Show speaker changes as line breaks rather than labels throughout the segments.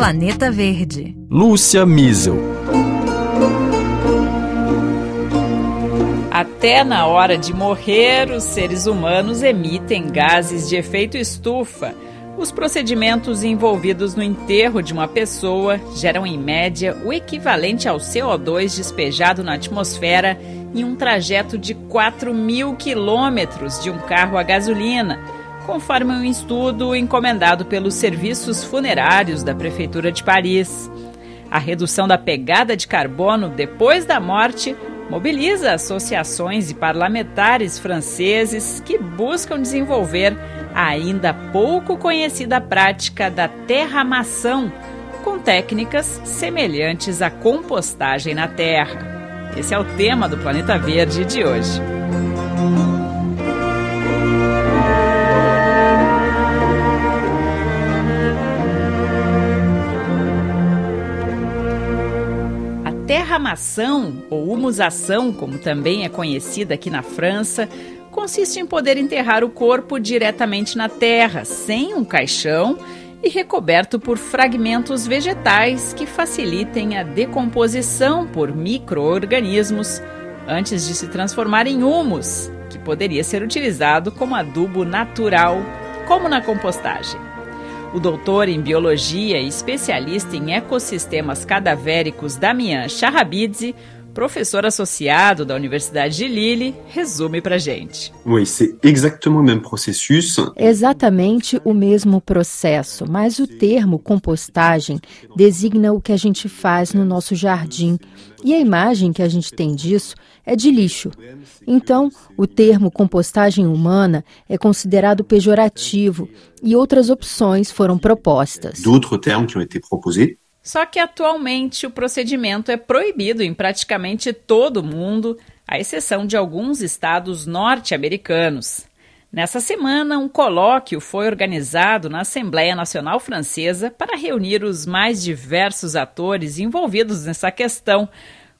Planeta Verde.
Lúcia Miesel.
Até na hora de morrer, os seres humanos emitem gases de efeito estufa. Os procedimentos envolvidos no enterro de uma pessoa geram, em média, o equivalente ao CO2 despejado na atmosfera em um trajeto de 4 mil quilômetros de um carro a gasolina, conforme um estudo encomendado pelos serviços funerários da Prefeitura de Paris. A redução da pegada de carbono depois da morte mobiliza associações e parlamentares franceses que buscam desenvolver a ainda pouco conhecida prática da terramação, com técnicas semelhantes à compostagem na terra. Esse é o tema do Planeta Verde de hoje. A terramação, ou humusação, como também é conhecida aqui na França, consiste em poder enterrar o corpo diretamente na terra, sem um caixão e recoberto por fragmentos vegetais que facilitem a decomposição por microorganismos antes de se transformar em humus, que poderia ser utilizado como adubo natural, como na compostagem. O doutor em biologia e especialista em ecossistemas cadavéricos Damian Charrabidze professor associado da Universidade de Lille, resume para gente.
Oui, c'est exactement même processus.
Exatamente o mesmo processo, mas o termo compostagem designa o que a gente faz no nosso jardim e a imagem que a gente tem disso é de lixo. Então, o termo compostagem humana é considerado pejorativo e outras opções foram propostas.
D'autres termes qui ont été proposés
só que atualmente o procedimento é proibido em praticamente todo o mundo, à exceção de alguns estados norte-americanos. Nessa semana, um colóquio foi organizado na Assembleia Nacional Francesa para reunir os mais diversos atores envolvidos nessa questão,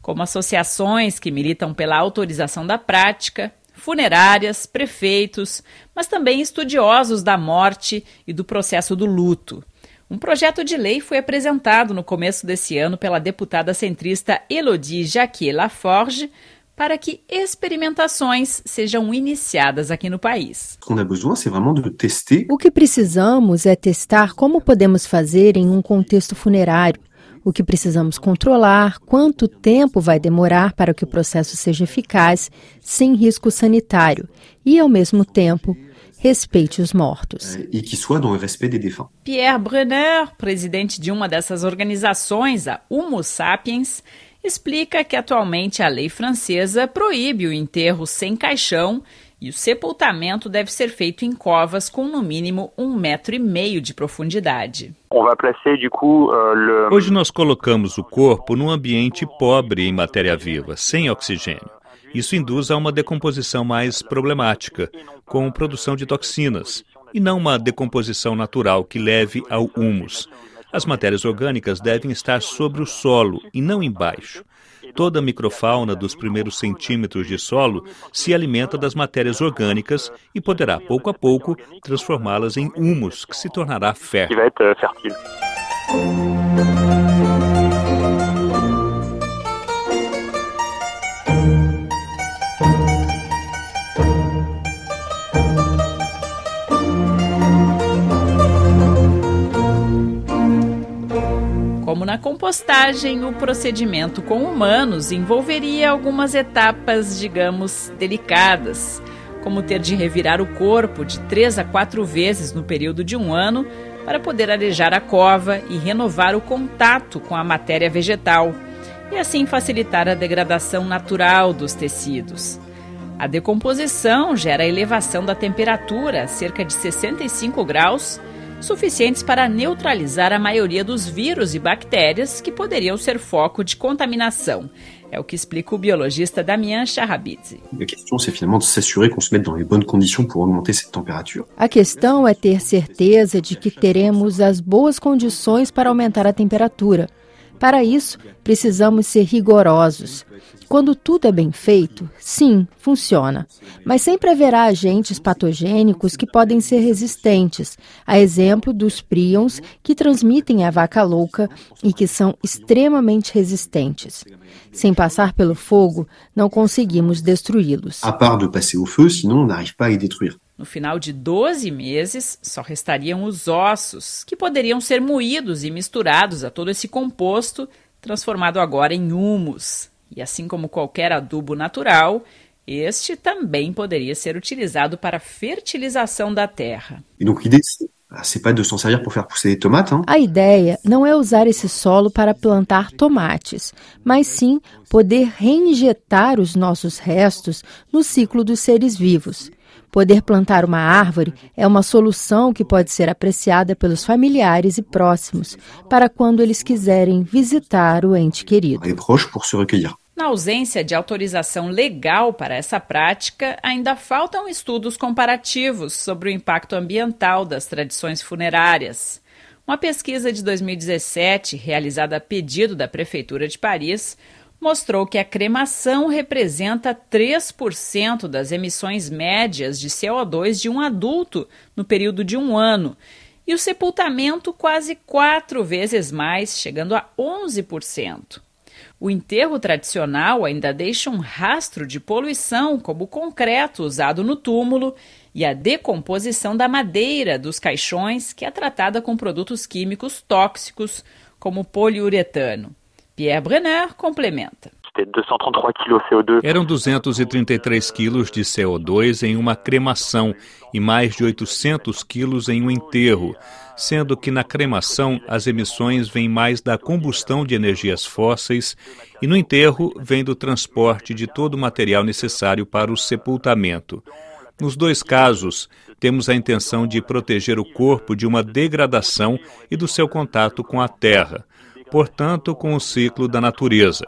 como associações que militam pela autorização da prática, funerárias, prefeitos, mas também estudiosos da morte e do processo do luto. Um projeto de lei foi apresentado no começo desse ano pela deputada centrista Elodie Jacquier Laforge para que experimentações sejam iniciadas aqui no país.
O que precisamos é testar como podemos fazer em um contexto funerário. O que precisamos controlar, quanto tempo vai demorar para que o processo seja eficaz, sem risco sanitário, e, ao mesmo tempo, respeite os mortos.
Euh, e que soit dans le respect des défunts.
Pierre Brenner, presidente de uma dessas organizações, a Homo Sapiens, explica que atualmente a lei francesa proíbe o enterro sem caixão e o sepultamento deve ser feito em covas com no mínimo um metro e meio de profundidade.
Euh, Hoje nós colocamos o corpo num ambiente pobre em matéria viva, sem oxigênio. Isso induz a uma decomposição mais problemática, com produção de toxinas, e não uma decomposição natural que leve ao humus. As matérias orgânicas devem estar sobre o solo e não embaixo. Toda a microfauna dos primeiros centímetros de solo se alimenta das matérias orgânicas e poderá, pouco a pouco, transformá-las em humus, que se tornará fértil.
Compostagem, o procedimento com humanos envolveria algumas etapas, digamos, delicadas, como ter de revirar o corpo de três a quatro vezes no período de um ano para poder arejar a cova e renovar o contato com a matéria vegetal, e assim facilitar a degradação natural dos tecidos. A decomposição gera elevação da temperatura cerca de 65 graus suficientes para neutralizar a maioria dos vírus e bactérias que poderiam ser foco de contaminação. É o que explica o biologista Damian Charrabidze.
A questão é ter certeza de que teremos as boas condições para aumentar a temperatura. Para isso, precisamos ser rigorosos. Quando tudo é bem feito, sim, funciona. Mas sempre haverá agentes patogênicos que podem ser resistentes, a exemplo dos prions que transmitem a vaca louca e que são extremamente resistentes. Sem passar pelo fogo, não conseguimos destruí-los.
A part de passer au feu, sinon on n'arrive pas à détruire.
No final de 12 meses, só restariam os ossos, que poderiam ser moídos e misturados a todo esse composto, transformado agora em humus. E assim como qualquer adubo natural, este também poderia ser utilizado para a fertilização da terra.
A ideia não é usar esse solo para plantar tomates, mas sim poder reinjetar os nossos restos no ciclo dos seres vivos. Poder plantar uma árvore é uma solução que pode ser apreciada pelos familiares e próximos para quando eles quiserem visitar o ente querido.
Na ausência de autorização legal para essa prática, ainda faltam estudos comparativos sobre o impacto ambiental das tradições funerárias. Uma pesquisa de 2017, realizada a pedido da Prefeitura de Paris, mostrou que a cremação representa 3% das emissões médias de CO2 de um adulto no período de um ano, e o sepultamento quase quatro vezes mais, chegando a 11%. O enterro tradicional ainda deixa um rastro de poluição, como o concreto usado no túmulo e a decomposição da madeira dos caixões, que é tratada com produtos químicos tóxicos, como poliuretano. Pierre Brenner complementa.
Eram 233 quilos de CO2 em uma cremação e mais de 800 quilos em um enterro, sendo que na cremação as emissões vêm mais da combustão de energias fósseis e no enterro vem do transporte de todo o material necessário para o sepultamento. Nos dois casos, temos a intenção de proteger o corpo de uma degradação e do seu contato com a terra portanto, com o ciclo da natureza.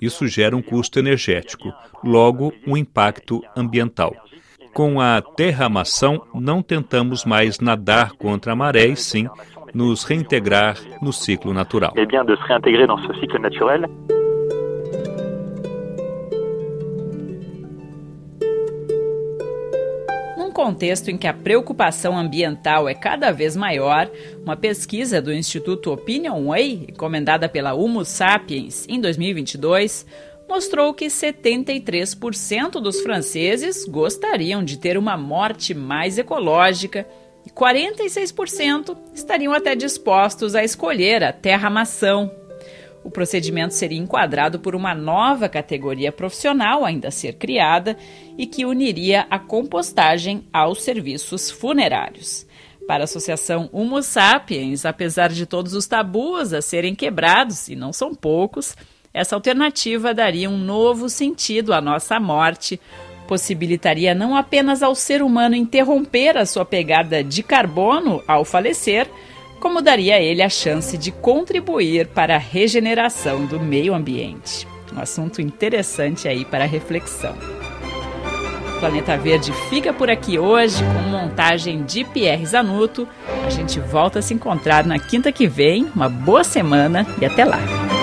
Isso gera um custo energético, logo, um impacto ambiental. Com a terramação, não tentamos mais nadar contra a maré e sim nos reintegrar no ciclo natural.
Bem de se.
Contexto em que a preocupação ambiental é cada vez maior, uma pesquisa do Instituto Opinion Way, encomendada pela Homo Sapiens em 2022, mostrou que 73% dos franceses gostariam de ter uma morte mais ecológica e 46% estariam até dispostos a escolher a terra-mação o procedimento seria enquadrado por uma nova categoria profissional ainda a ser criada e que uniria a compostagem aos serviços funerários. Para a Associação Homo Sapiens, apesar de todos os tabus a serem quebrados, e não são poucos, essa alternativa daria um novo sentido à nossa morte, possibilitaria não apenas ao ser humano interromper a sua pegada de carbono ao falecer, como daria a ele a chance de contribuir para a regeneração do meio ambiente. Um assunto interessante aí para reflexão. O Planeta Verde fica por aqui hoje com montagem de Pierre Zanuto. A gente volta a se encontrar na quinta que vem. Uma boa semana e até lá!